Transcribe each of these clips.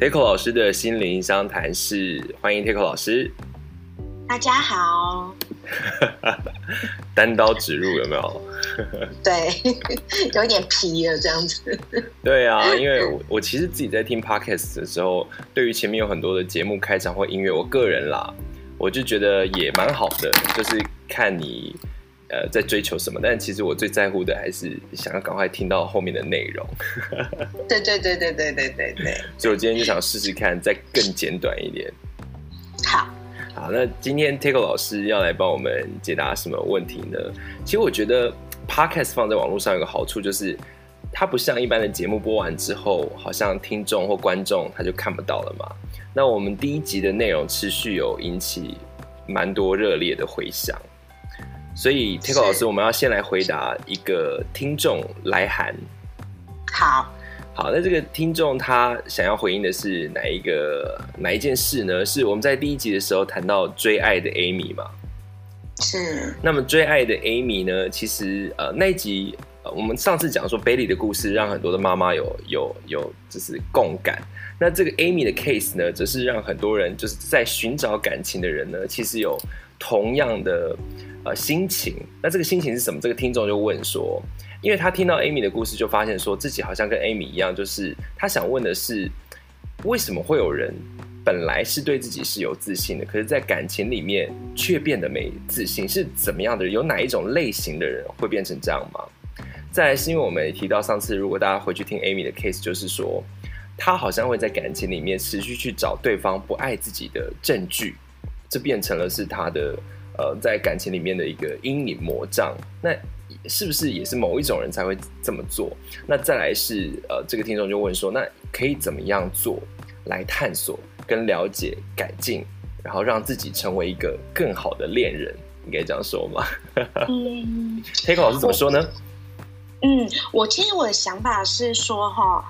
Takeo 老师的心灵商谈室，欢迎 Takeo 老师。大家好。单刀直入有没有？对，有点皮了这样子。对啊，因为我，我其实自己在听 Podcast 的时候，对于前面有很多的节目开场或音乐，我个人啦，我就觉得也蛮好的，就是看你呃在追求什么。但其实我最在乎的还是想要赶快听到后面的内容。对对对对对对对对。所以我今天就想试试看，再更简短一点。好。好，那今天 Takeo 老师要来帮我们解答什么问题呢？其实我觉得 Podcast 放在网络上有个好处，就是它不像一般的节目播完之后，好像听众或观众他就看不到了嘛。那我们第一集的内容持续有引起蛮多热烈的回响，所以 Takeo 老师，我们要先来回答一个听众来函。好。好，那这个听众他想要回应的是哪一个哪一件事呢？是我们在第一集的时候谈到追爱的 Amy 嘛？是。那么追爱的 Amy 呢？其实呃那一集呃我们上次讲说 Bailey 的故事，让很多的妈妈有有有就是共感。那这个 Amy 的 case 呢，则是让很多人就是在寻找感情的人呢，其实有同样的呃心情。那这个心情是什么？这个听众就问说。因为他听到 Amy 的故事，就发现说自己好像跟 Amy 一样，就是他想问的是，为什么会有人本来是对自己是有自信的，可是在感情里面却变得没自信，是怎么样的人？有哪一种类型的人会变成这样吗？再来是因为我们也提到上次，如果大家回去听 Amy 的 case，就是说他好像会在感情里面持续去找对方不爱自己的证据，这变成了是他的呃在感情里面的一个阴影魔障。那是不是也是某一种人才会这么做？那再来是呃，这个听众就问说，那可以怎么样做来探索、跟了解、改进，然后让自己成为一个更好的恋人？应该这样说吗？嗯，Takeo 老师怎么说呢？嗯，我其实我的想法是说哈，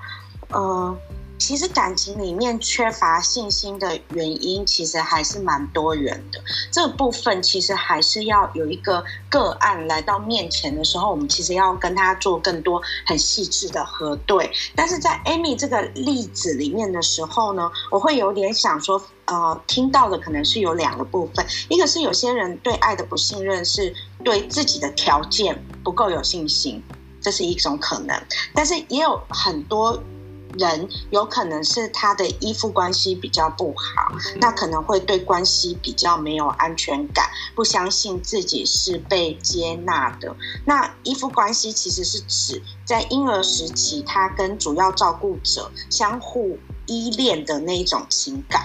呃。其实感情里面缺乏信心的原因，其实还是蛮多元的。这个部分其实还是要有一个个案来到面前的时候，我们其实要跟他做更多很细致的核对。但是在 Amy 这个例子里面的时候呢，我会有点想说，呃，听到的可能是有两个部分，一个是有些人对爱的不信任，是对自己的条件不够有信心，这是一种可能。但是也有很多。人有可能是他的依附关系比较不好，那可能会对关系比较没有安全感，不相信自己是被接纳的。那依附关系其实是指在婴儿时期，他跟主要照顾者相互依恋的那一种情感。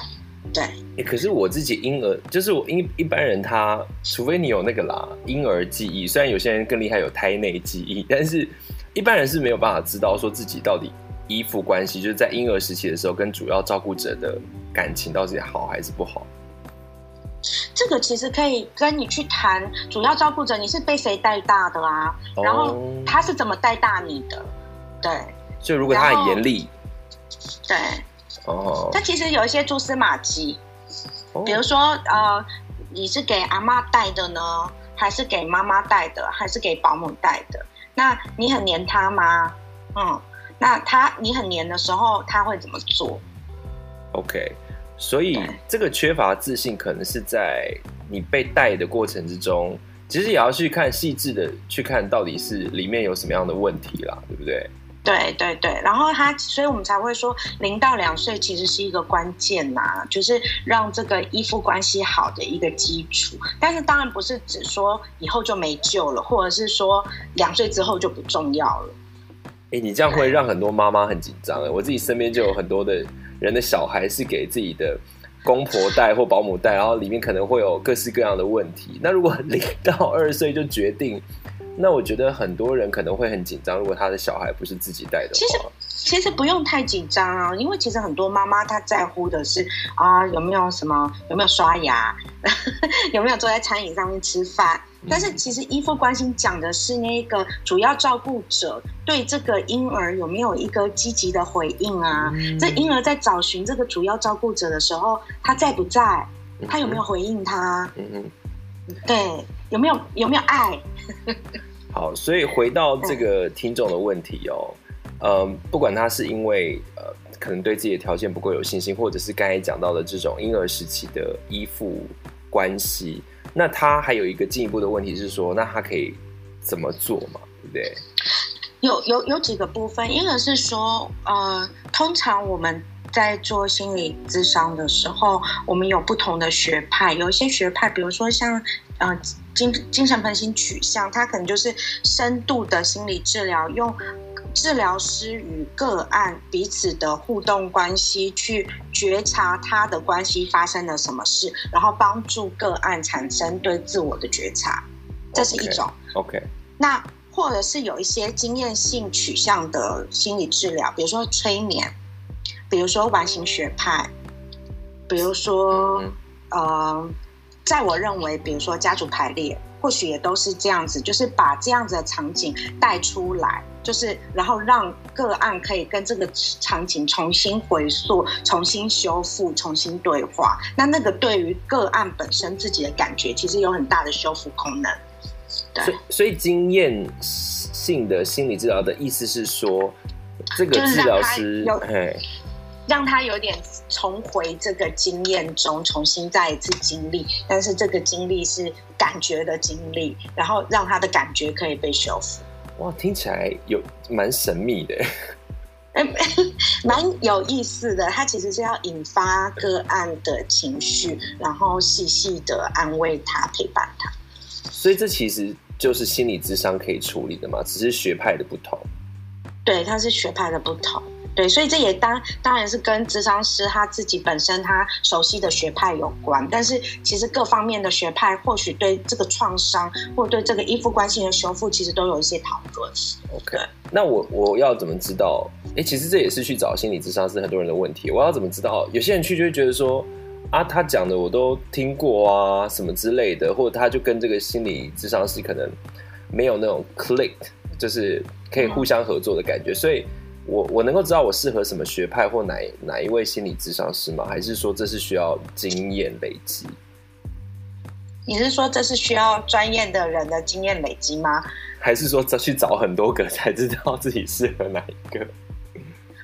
对，欸，可是我自己婴儿就是我一一般人他，除非你有那个啦婴儿记忆，虽然有些人更厉害有胎内记忆，但是一般人是没有办法知道说自己到底。依附关系就是在婴儿时期的时候，跟主要照顾者的感情到底好还是不好？这个其实可以跟你去谈主要照顾者，你是被谁带大的啊？哦、然后他是怎么带大你的？对，就如果他很严厉，对，哦，他其实有一些蛛丝马迹，哦、比如说呃，你是给阿妈带的呢，还是给妈妈带的，还是给保姆带的？那你很黏他吗？嗯。那他你很黏的时候，他会怎么做？OK，所以这个缺乏自信，可能是在你被带的过程之中，其实也要去看细致的去看到底是里面有什么样的问题啦，对不对？对对对，然后他，所以我们才会说，零到两岁其实是一个关键呐，就是让这个依附关系好的一个基础。但是当然不是只说以后就没救了，或者是说两岁之后就不重要了。哎，你这样会让很多妈妈很紧张。我自己身边就有很多的人的小孩是给自己的公婆带或保姆带，然后里面可能会有各式各样的问题。那如果 零到二岁就决定，那我觉得很多人可能会很紧张。如果他的小孩不是自己带的话，其实其实不用太紧张啊，因为其实很多妈妈她在乎的是啊有没有什么有没有刷牙，有没有坐在餐椅上面吃饭。但是其实依附关心讲的是那个主要照顾者对这个婴儿有没有一个积极的回应啊？嗯、这婴儿在找寻这个主要照顾者的时候，他在不在？他有没有回应他？嗯嗯，对，有没有有没有爱？好，所以回到这个听众的问题哦，嗯、呃，不管他是因为呃可能对自己的条件不够有信心，或者是刚才讲到的这种婴儿时期的依附关系，那他还有一个进一步的问题是说，那他可以怎么做嘛？对不对？有有有几个部分，一个是说，呃，通常我们在做心理咨商的时候，我们有不同的学派，有一些学派，比如说像呃精精神分析取向，它可能就是深度的心理治疗，用治疗师与个案彼此的互动关系去觉察他的关系发生了什么事，然后帮助个案产生对自我的觉察，这是一种。OK, okay. 那。或者是有一些经验性取向的心理治疗，比如说催眠，比如说完形学派，比如说，呃，在我认为，比如说家族排列，或许也都是这样子，就是把这样子的场景带出来，就是然后让个案可以跟这个场景重新回溯、重新修复、重新对话。那那个对于个案本身自己的感觉，其实有很大的修复功能。所以，所以经验性的心理治疗的意思是说，这个治疗师有让他有点重回这个经验中，重新再一次经历，但是这个经历是感觉的经历，然后让他的感觉可以被修复。哇，听起来有蛮神秘的，蛮有意思的。他其实是要引发个案的情绪，然后细细的安慰他，陪伴他。所以这其实就是心理智商可以处理的嘛，只是学派的不同。对，它是学派的不同。对，所以这也当当然是跟智商师他自己本身他熟悉的学派有关。但是其实各方面的学派或许对这个创伤或对这个依附关系的修复，其实都有一些讨论。OK，那我我要怎么知道？哎，其实这也是去找心理咨商师很多人的问题。我要怎么知道？有些人去就会觉得说。啊，他讲的我都听过啊，什么之类的，或者他就跟这个心理咨商师可能没有那种 click，就是可以互相合作的感觉，所以我我能够知道我适合什么学派或哪哪一位心理咨商师吗？还是说这是需要经验累积？你是说这是需要专业的人的经验累积吗？还是说再去找很多个才知道自己适合哪一个？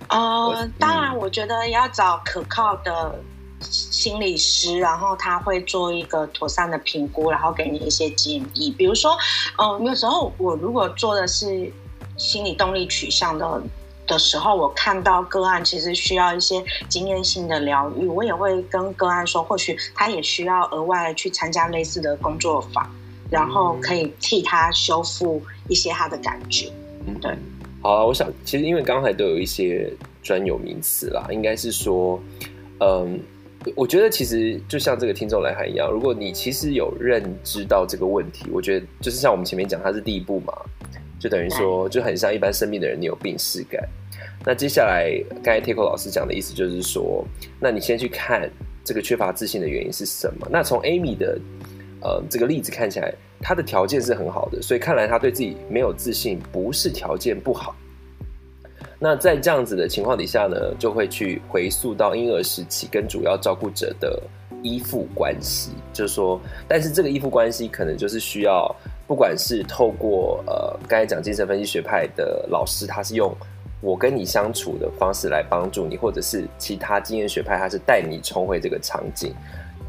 呃，当然，我觉得要找可靠的。心理师，然后他会做一个妥善的评估，然后给你一些建议。比如说，嗯、呃，有时候我如果做的是心理动力取向的的时候，我看到个案其实需要一些经验性的疗愈，我也会跟个案说，或许他也需要额外去参加类似的工作坊，然后可以替他修复一些他的感觉。嗯，对。好啊，我想其实因为刚才都有一些专有名词啦，应该是说，嗯。我觉得其实就像这个听众来函一样，如果你其实有认知到这个问题，我觉得就是像我们前面讲，它是第一步嘛，就等于说就很像一般生病的人，你有病识感。那接下来刚才 Teco 老师讲的意思就是说，那你先去看这个缺乏自信的原因是什么。那从 Amy 的呃这个例子看起来，她的条件是很好的，所以看来她对自己没有自信，不是条件不好。那在这样子的情况底下呢，就会去回溯到婴儿时期跟主要照顾者的依附关系，就是说，但是这个依附关系可能就是需要，不管是透过呃刚才讲精神分析学派的老师，他是用我跟你相处的方式来帮助你，或者是其他经验学派，他是带你重回这个场景，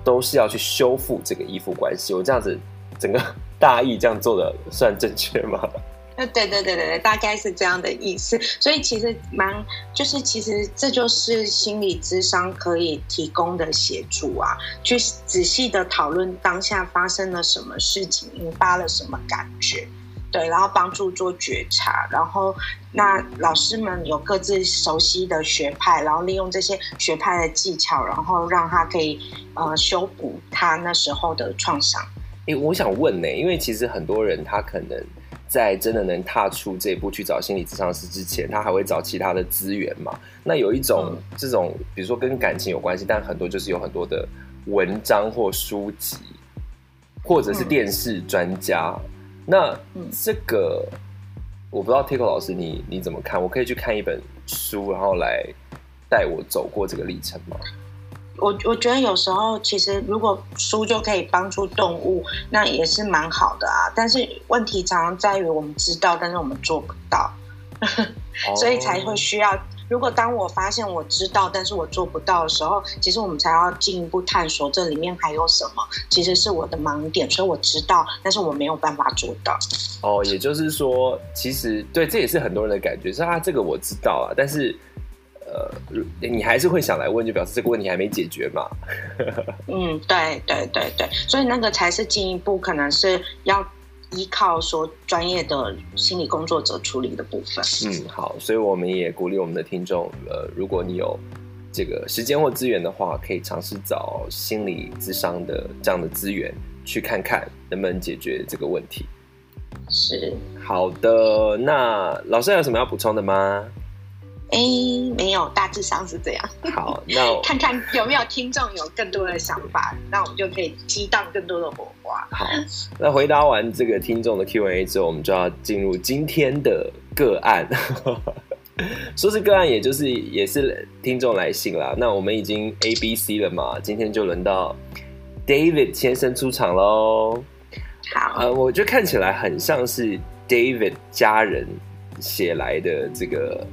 都是要去修复这个依附关系。我这样子整个大意这样做的算正确吗？对对对对对，大概是这样的意思。所以其实蛮，就是其实这就是心理智商可以提供的协助啊，去仔细的讨论当下发生了什么事情，引发了什么感觉，对，然后帮助做觉察。然后那老师们有各自熟悉的学派，然后利用这些学派的技巧，然后让他可以呃修补他那时候的创伤。诶，我想问呢，因为其实很多人他可能。在真的能踏出这一步去找心理咨商师之前，他还会找其他的资源嘛？那有一种这种，比如说跟感情有关系，但很多就是有很多的文章或书籍，或者是电视专家。那这个我不知道，Teco 老师你你怎么看？我可以去看一本书，然后来带我走过这个历程吗？我我觉得有时候其实如果书就可以帮助动物，那也是蛮好的啊。但是问题常常在于我们知道，但是我们做不到，所以才会需要。如果当我发现我知道，但是我做不到的时候，其实我们才要进一步探索这里面还有什么，其实是我的盲点，所以我知道，但是我没有办法做到。哦，也就是说，其实对，这也是很多人的感觉，是啊，这个我知道啊，但是。呃，你还是会想来问，就表示这个问题还没解决嘛？嗯，对对对对，所以那个才是进一步，可能是要依靠说专业的心理工作者处理的部分。嗯，好，所以我们也鼓励我们的听众，呃，如果你有这个时间或资源的话，可以尝试找心理咨商的这样的资源，去看看能不能解决这个问题。是，好的，那老师还有什么要补充的吗？哎，没有，大致上是这样。好，那看看有没有听众有更多的想法，那我们就可以激荡更多的火花。好，那回答完这个听众的 Q&A 之后，我们就要进入今天的个案。说是个案，也就是也是听众来信啦。那我们已经 A、B、C 了嘛，今天就轮到 David 先生出场喽。好，呃，我觉得看起来很像是 David 家人写来的这个。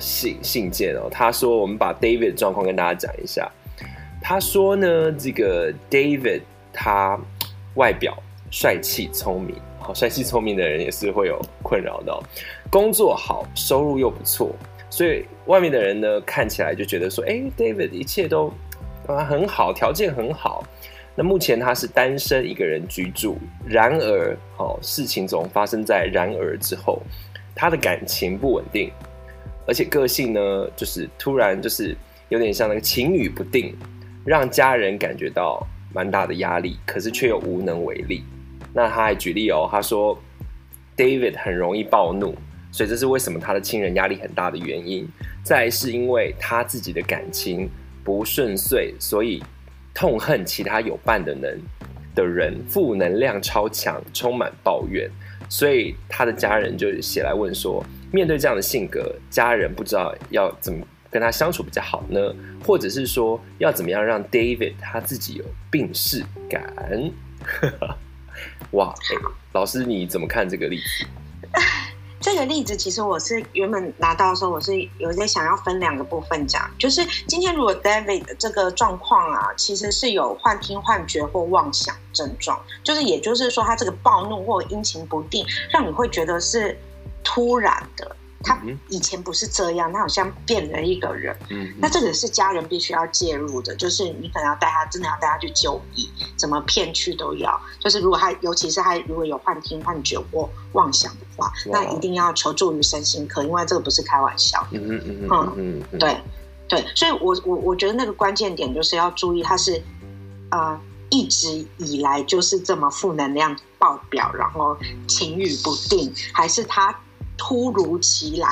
信信件哦，他说我们把 David 状况跟大家讲一下。他说呢，这个 David 他外表帅气聪明，好帅气聪明的人也是会有困扰的。工作好，收入又不错，所以外面的人呢看起来就觉得说，哎，David 一切都啊很好，条件很好。那目前他是单身一个人居住，然而，好事情总发生在然而之后，他的感情不稳定。而且个性呢，就是突然就是有点像那个晴雨不定，让家人感觉到蛮大的压力，可是却又无能为力。那他还举例哦，他说 David 很容易暴怒，所以这是为什么他的亲人压力很大的原因。再是因为他自己的感情不顺遂，所以痛恨其他有伴的人的人，负能量超强，充满抱怨，所以他的家人就写来问说。面对这样的性格，家人不知道要怎么跟他相处比较好呢？或者是说，要怎么样让 David 他自己有病识感？哇，老师你怎么看这个例子？这个例子其实我是原本拿到的时候，我是有在想要分两个部分讲，就是今天如果 David 的这个状况啊，其实是有幻听、幻觉或妄想症状，就是也就是说他这个暴怒或阴晴不定，让你会觉得是。突然的，他以前不是这样，他好像变了一个人。嗯，那这个是家人必须要介入的，就是你可能要带他，真的要带他去就医，怎么骗去都要。就是如果他，尤其是他如果有幻听、幻觉或妄想的话，那一定要求助于身心科，因为这个不是开玩笑。嗯嗯嗯嗯嗯，对对，所以我我我觉得那个关键点就是要注意，他是呃一直以来就是这么负能量爆表，然后晴雨不定，还是他？突如其来，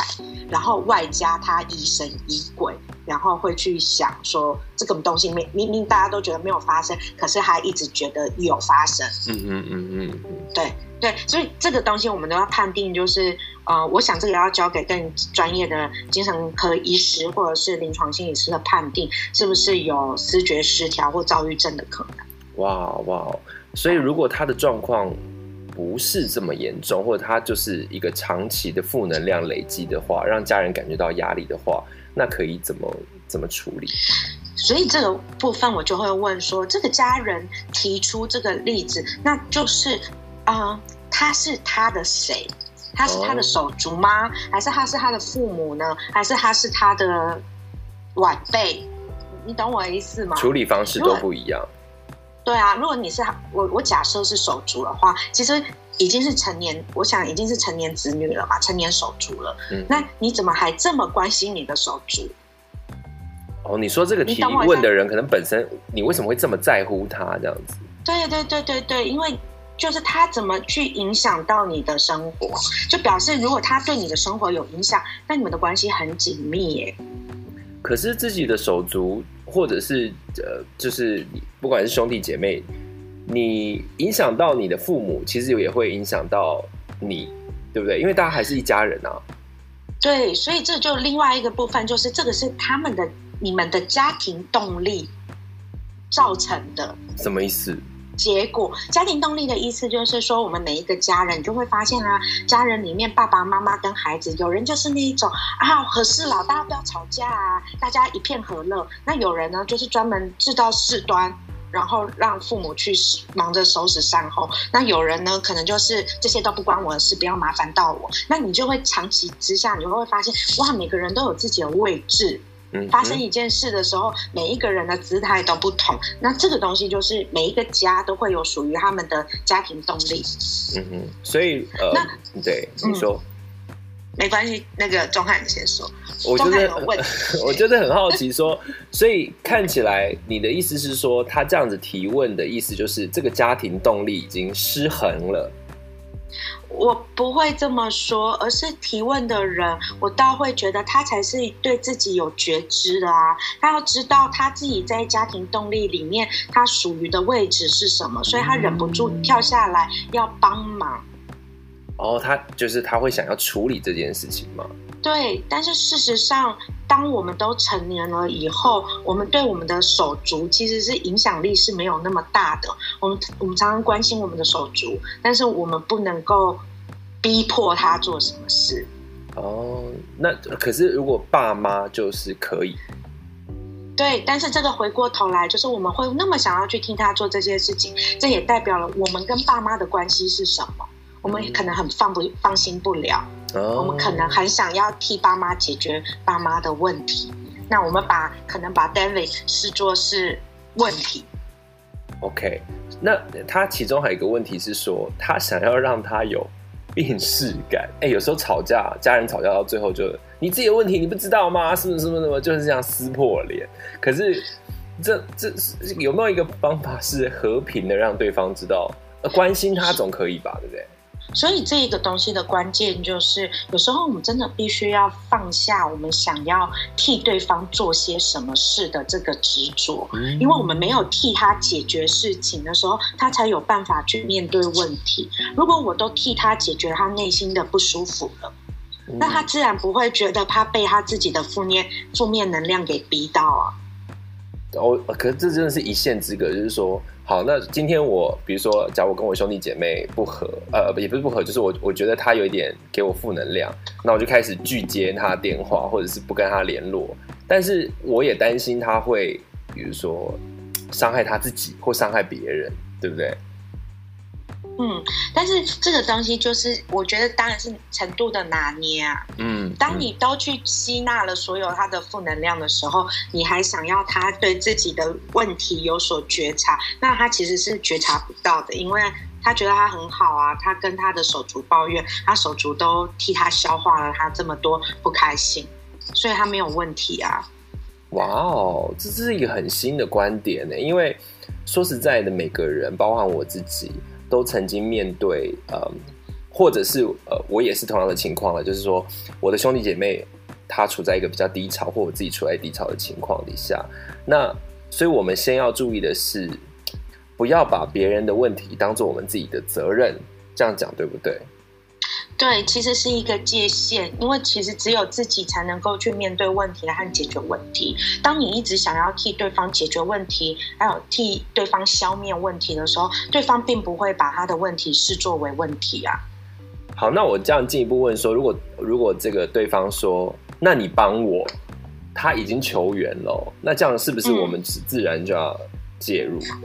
然后外加他疑神疑鬼，然后会去想说这个东西明明明大家都觉得没有发生，可是他一直觉得有发生。嗯嗯嗯嗯，对对，所以这个东西我们都要判定，就是呃，我想这个要交给更专业的精神科医师或者是临床心理师的判定，是不是有思觉失调或躁郁症的可能？哇哇，所以如果他的状况。不是这么严重，或者他就是一个长期的负能量累积的话，让家人感觉到压力的话，那可以怎么怎么处理？所以这个部分我就会问说，这个家人提出这个例子，那就是啊、呃，他是他的谁？他是他的手足吗？哦、还是他是他的父母呢？还是他是他的晚辈？你懂我的意思吗？处理方式都不一样。对啊，如果你是我，我假设是手足的话，其实已经是成年，我想已经是成年子女了嘛，成年手足了。嗯，那你怎么还这么关心你的手足？哦，你说这个提问的人可能本身，你为什么会这么在乎他这样子？对对对对对，因为就是他怎么去影响到你的生活，就表示如果他对你的生活有影响，那你们的关系很紧密耶。可是自己的手足。或者是呃，就是不管是兄弟姐妹，你影响到你的父母，其实也会影响到你，对不对？因为大家还是一家人啊。对，所以这就另外一个部分，就是这个是他们的、你们的家庭动力造成的。什么意思？结果，家庭动力的意思就是说，我们每一个家人就会发现啊，家人里面爸爸妈妈跟孩子，有人就是那一种啊和事佬，大家不要吵架啊，大家一片和乐。那有人呢，就是专门制造事端。然后让父母去忙着收拾善后，那有人呢，可能就是这些都不关我的事，不要麻烦到我。那你就会长期之下，你就会发现，哇，每个人都有自己的位置。嗯，发生一件事的时候，每一个人的姿态都不同。那这个东西就是每一个家都会有属于他们的家庭动力。嗯嗯，所以呃，那对你说。嗯没关系，那个钟汉你先说。我觉得，我觉得很好奇，说，所以看起来你的意思是说，他这样子提问的意思就是这个家庭动力已经失衡了。我不会这么说，而是提问的人，我倒会觉得他才是对自己有觉知的啊。他要知道他自己在家庭动力里面，他属于的位置是什么，所以他忍不住跳下来要帮忙。哦，他就是他会想要处理这件事情吗？对，但是事实上，当我们都成年了以后，我们对我们的手足其实是影响力是没有那么大的。我们我们常常关心我们的手足，但是我们不能够逼迫他做什么事。哦，那可是如果爸妈就是可以，对，但是这个回过头来，就是我们会那么想要去听他做这些事情，这也代表了我们跟爸妈的关系是什么。我们可能很放不放心不了，oh. 我们可能很想要替爸妈解决爸妈的问题。那我们把可能把 David 视作是问题。OK，那他其中还有一个问题是说，他想要让他有病识感。哎，有时候吵架，家人吵架到最后就你自己的问题你不知道吗？是不是什么什么就是这样撕破脸？可是这这有没有一个方法是和平的让对方知道，呃关心他总可以吧？对不对？所以这一个东西的关键就是，有时候我们真的必须要放下我们想要替对方做些什么事的这个执着，因为我们没有替他解决事情的时候，他才有办法去面对问题。如果我都替他解决他内心的不舒服了，那他自然不会觉得他被他自己的负面负面能量给逼到啊。哦，可是这真的是一线之隔，就是说。好，那今天我比如说，假如我跟我兄弟姐妹不和，呃，也不是不和，就是我我觉得他有一点给我负能量，那我就开始拒接他电话，或者是不跟他联络。但是我也担心他会，比如说伤害他自己或伤害别人，对不对？嗯，但是这个东西就是，我觉得当然是程度的拿捏啊。嗯，当你都去吸纳了所有他的负能量的时候，你还想要他对自己的问题有所觉察，那他其实是觉察不到的，因为他觉得他很好啊，他跟他的手足抱怨，他手足都替他消化了他这么多不开心，所以他没有问题啊。哇哦，这是一个很新的观点呢，因为说实在的，每个人，包含我自己。都曾经面对，呃，或者是呃，我也是同样的情况了，就是说，我的兄弟姐妹他处在一个比较低潮，或我自己处在低潮的情况底下，那所以我们先要注意的是，不要把别人的问题当做我们自己的责任，这样讲对不对？对，其实是一个界限，因为其实只有自己才能够去面对问题和解决问题。当你一直想要替对方解决问题，还有替对方消灭问题的时候，对方并不会把他的问题视作为问题啊。好，那我这样进一步问说，如果如果这个对方说，那你帮我，他已经求援了，那这样是不是我们自然就要介入？嗯、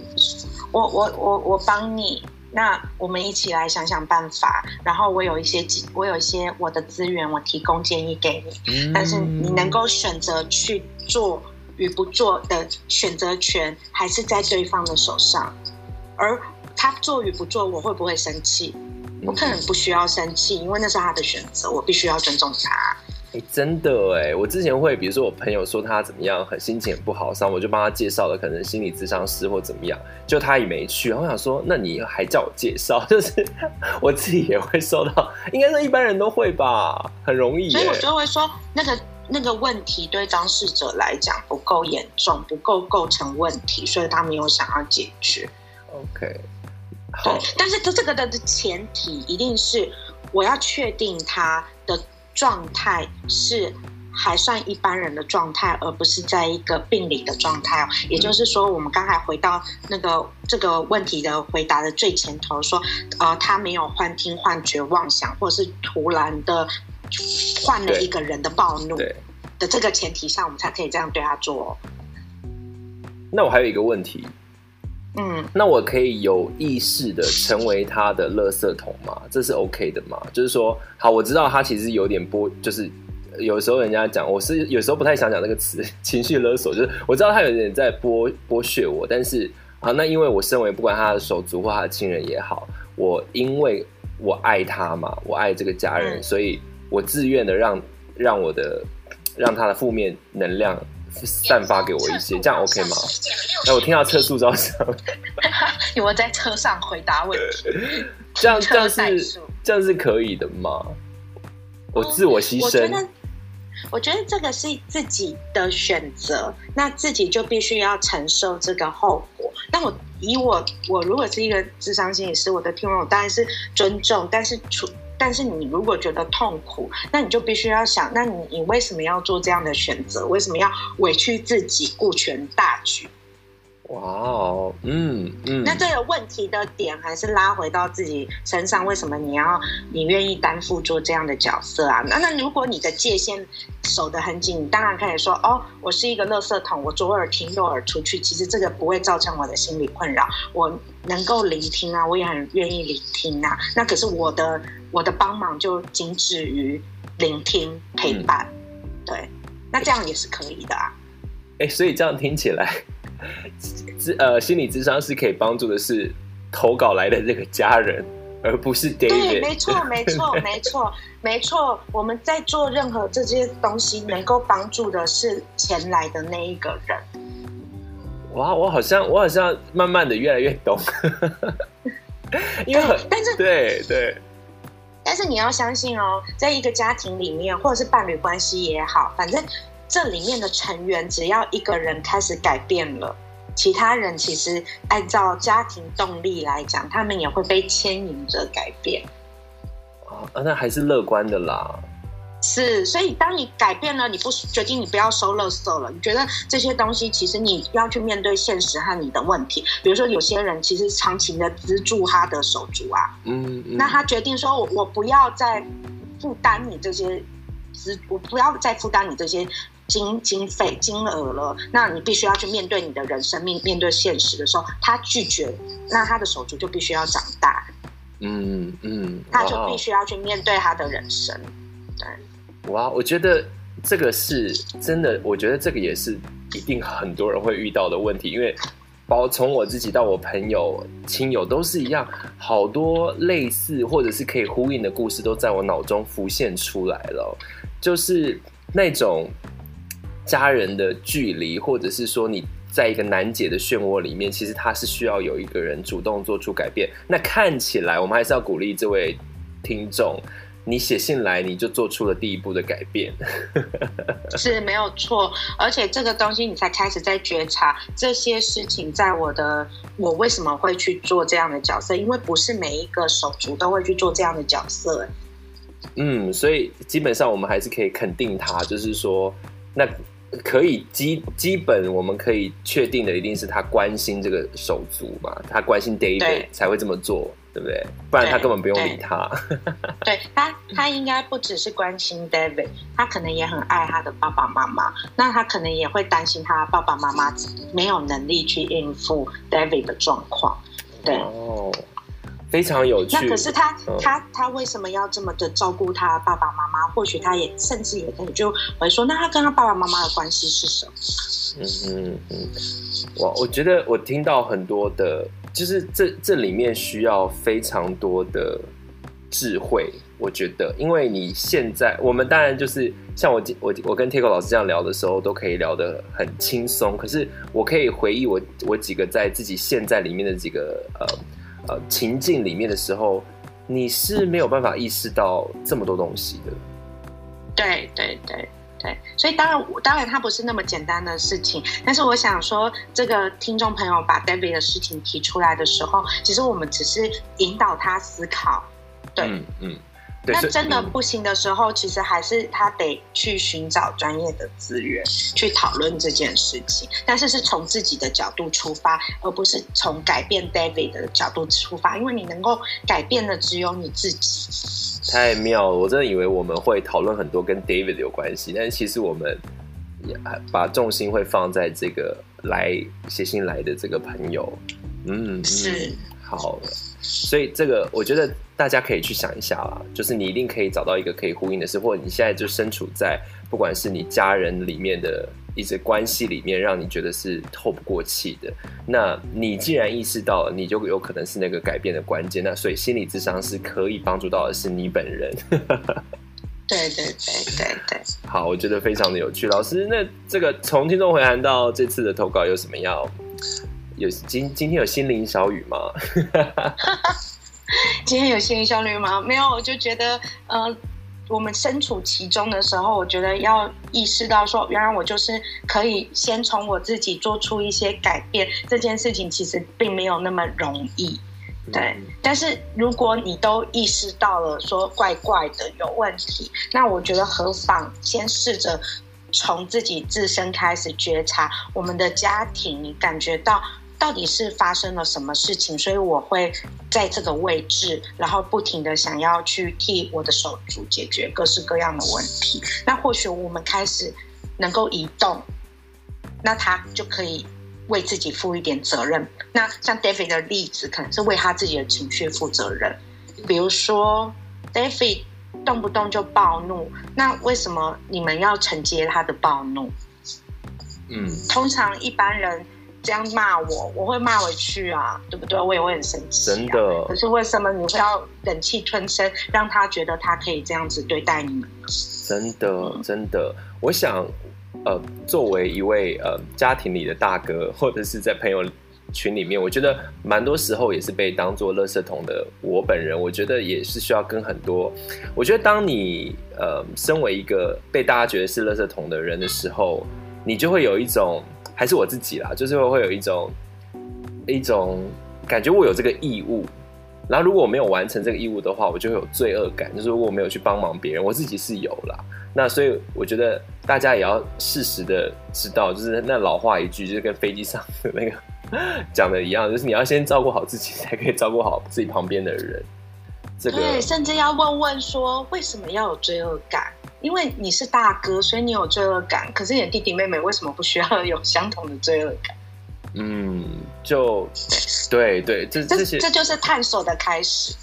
我我我我帮你。那我们一起来想想办法，然后我有一些我有一些我的资源，我提供建议给你。但是你能够选择去做与不做的选择权，还是在对方的手上。而他做与不做，我会不会生气？我可能不需要生气，因为那是他的选择，我必须要尊重他。欸、真的哎，我之前会，比如说我朋友说他怎么样，很心情很不好，然后我就帮他介绍了可能心理咨商师或怎么样，就他也没去。然后我想说，那你还叫我介绍，就是我自己也会收到，应该说一般人都会吧，很容易。所以我就会说，那个那个问题对当事者来讲不够严重，不够构成问题，所以他没有想要解决。OK，好，但是这这个的前提一定是我要确定他的。状态是还算一般人的状态，而不是在一个病理的状态哦。也就是说，我们刚才回到那个这个问题的回答的最前头，说，呃，他没有幻听、幻觉、妄想，或者是突然的换了一个人的暴怒的这个前提下，我们才可以这样对他做哦。那我还有一个问题。嗯，那我可以有意识的成为他的垃圾桶吗？这是 OK 的吗？就是说，好，我知道他其实有点波，就是有时候人家讲，我是有时候不太想讲这个词，情绪勒索，就是我知道他有点在剥剥削我，但是啊，那因为我身为不管他的手足或他的亲人也好，我因为我爱他嘛，我爱这个家人，嗯、所以我自愿的让让我的让他的负面能量。散发给我一些，这样 OK 吗？哎，我听到测速照相，有没有在车上回答问题？这样这样是这样是可以的吗？我自我牺牲。我觉得，我觉得这个是自己的选择，那自己就必须要承受这个后果。但我以我我如果是一个智商心理师，我的听众当然是尊重，但是处。但是你如果觉得痛苦，那你就必须要想，那你你为什么要做这样的选择？为什么要委屈自己顾全大局？哇哦，嗯嗯。那这个问题的点还是拉回到自己身上，为什么你要你愿意担负做这样的角色啊？那那如果你的界限守得很紧，你当然可以说哦，我是一个垃圾桶，我左耳听右耳出去，其实这个不会造成我的心理困扰，我能够聆听啊，我也很愿意聆听啊。那可是我的我的帮忙就仅止于聆听陪伴，嗯、对，那这样也是可以的啊。哎，所以这样听起来。智呃，心理智商是可以帮助的是投稿来的这个家人，而不是 David。对，没错，没错，没错，没错。我们在做任何这些东西，能够帮助的是前来的那一个人。哇，我好像，我好像慢慢的越来越懂。因为很，但是对对，但是你要相信哦，在一个家庭里面，或者是伴侣关系也好，反正。这里面的成员，只要一个人开始改变了，其他人其实按照家庭动力来讲，他们也会被牵引着改变。啊，那还是乐观的啦。是，所以当你改变了，你不决定你不要收垃圾了，你觉得这些东西其实你要去面对现实和你的问题。比如说，有些人其实长期的资助他的手足啊，嗯，嗯，那他决定说我我不要再负担你这些资，我不要再负担你这些。经经费金额了，那你必须要去面对你的人生，面面对现实的时候，他拒绝，那他的手足就必须要长大，嗯嗯，他就必须要去面对他的人生，对，哇，我觉得这个是真的，我觉得这个也是一定很多人会遇到的问题，因为包从我自己到我朋友亲友都是一样，好多类似或者是可以呼应的故事都在我脑中浮现出来了，就是那种。家人的距离，或者是说你在一个难解的漩涡里面，其实他是需要有一个人主动做出改变。那看起来，我们还是要鼓励这位听众，你写信来，你就做出了第一步的改变，是没有错。而且这个东西，你才开始在觉察这些事情，在我的我为什么会去做这样的角色？因为不是每一个手足都会去做这样的角色。嗯，所以基本上我们还是可以肯定他，就是说那。可以基基本我们可以确定的一定是他关心这个手足嘛，他关心 David 才会这么做，对不对？不然他根本不用理他。对，对他，他应该不只是关心 David，他可能也很爱他的爸爸妈妈。那他可能也会担心他爸爸妈妈没有能力去应付 David 的状况。对。哦非常有趣。那可是他，嗯、他他为什么要这么的照顾他爸爸妈妈？或许他也甚至也可以就会说，那他跟他爸爸妈妈的关系是什么？嗯嗯嗯，我我觉得我听到很多的，就是这这里面需要非常多的智慧。我觉得，因为你现在我们当然就是像我我我跟 Tico 老师这样聊的时候，都可以聊得很轻松。可是我可以回忆我我几个在自己现在里面的几个呃。呃，情境里面的时候，你是没有办法意识到这么多东西的。对对对对，所以当然，当然它不是那么简单的事情。但是我想说，这个听众朋友把 David 的事情提出来的时候，其实我们只是引导他思考。对，嗯，那真的不行的时候，嗯、其实还是他得去寻找专业的资源去讨论这件事情，但是是从自己的角度出发，而不是从改变 David 的角度出发，因为你能够改变的只有你自己。太妙了，我真的以为我们会讨论很多跟 David 有关系，但是其实我们也把重心会放在这个来写信来的这个朋友。嗯，是好。所以这个我觉得大家可以去想一下啦，就是你一定可以找到一个可以呼应的事，或者你现在就身处在不管是你家人里面的一些关系里面，让你觉得是透不过气的。那你既然意识到了，你就有可能是那个改变的关键。那所以心理智商是可以帮助到的是你本人。对对对对对。好，我觉得非常的有趣。老师，那这个从听众回函到这次的投稿有什么要？有今今天有心灵小雨吗？今天有心灵小雨 吗？没有，我就觉得，呃，我们身处其中的时候，我觉得要意识到说，原来我就是可以先从我自己做出一些改变。这件事情其实并没有那么容易，对。嗯、但是如果你都意识到了说怪怪的有问题，那我觉得何妨先试着从自己自身开始觉察我们的家庭，你感觉到。到底是发生了什么事情？所以我会在这个位置，然后不停的想要去替我的手足解决各式各样的问题。那或许我们开始能够移动，那他就可以为自己负一点责任。那像 David 的例子，可能是为他自己的情绪负责任。比如说 David 动不动就暴怒，那为什么你们要承接他的暴怒？嗯，通常一般人。这样骂我，我会骂回去啊，对不对？我也会很生气啊。真的。可是为什么你会要忍气吞声，让他觉得他可以这样子对待你们？真的，真的。我想，呃，作为一位呃家庭里的大哥，或者是在朋友群里面，我觉得蛮多时候也是被当做垃圾桶的。我本人，我觉得也是需要跟很多。我觉得当你呃身为一个被大家觉得是垃圾桶的人的时候，你就会有一种。还是我自己啦，就是会有一种一种感觉，我有这个义务。然后如果我没有完成这个义务的话，我就会有罪恶感。就是如果我没有去帮忙别人，我自己是有啦。那所以我觉得大家也要适时的知道，就是那老话一句，就是跟飞机上的那个 讲的一样，就是你要先照顾好自己，才可以照顾好自己旁边的人。这个对，甚至要问问说，为什么要有罪恶感？因为你是大哥，所以你有罪恶感。可是你的弟弟妹妹为什么不需要有相同的罪恶感？嗯，就对对，这这些这就是探索的开始。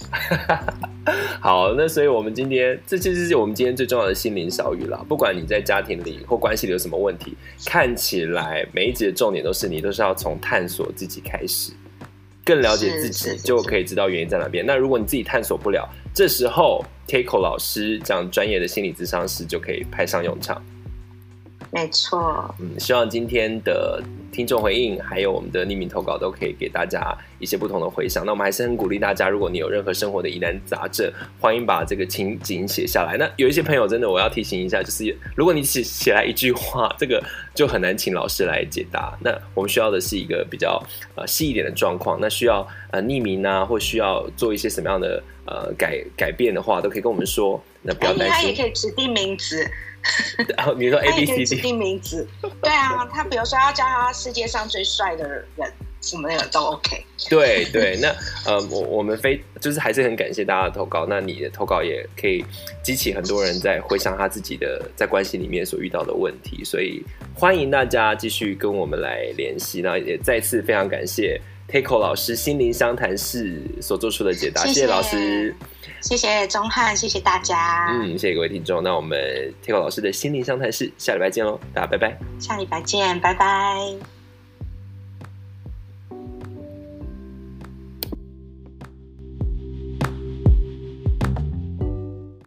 好，那所以我们今天这其实是我们今天最重要的心灵小语了。不管你在家庭里或关系里有什么问题，看起来每一集的重点都是你都是要从探索自己开始，更了解自己，就可以知道原因在哪边。那如果你自己探索不了，这时候。Keiko 老师这样专业的心理咨商师就可以派上用场。没错，嗯，希望今天的听众回应还有我们的匿名投稿都可以给大家一些不同的回响。那我们还是很鼓励大家，如果你有任何生活的疑难杂症，欢迎把这个情景写下来。那有一些朋友真的我要提醒一下，就是如果你写写来一句话，这个就很难请老师来解答。那我们需要的是一个比较呃细一点的状况，那需要呃匿名啊，或需要做一些什么样的呃改改变的话，都可以跟我们说。那不要担心，他也可以指定名字。然后你说 A B C D 指定名字，对啊，他比如说要叫他世界上最帅的人，什么的都 OK。对对，那呃，我我们非就是还是很感谢大家的投稿。那你的投稿也可以激起很多人在回想他自己的在关系里面所遇到的问题，所以欢迎大家继续跟我们来联系。那也再次非常感谢 Keiko 老师心灵相谈室所做出的解答，谢谢，老师。谢谢钟汉，谢谢大家。嗯，谢谢各位听众。那我们 Keiko 老师的心灵相谈室，下礼拜见喽，大家拜拜。下礼拜见，拜拜。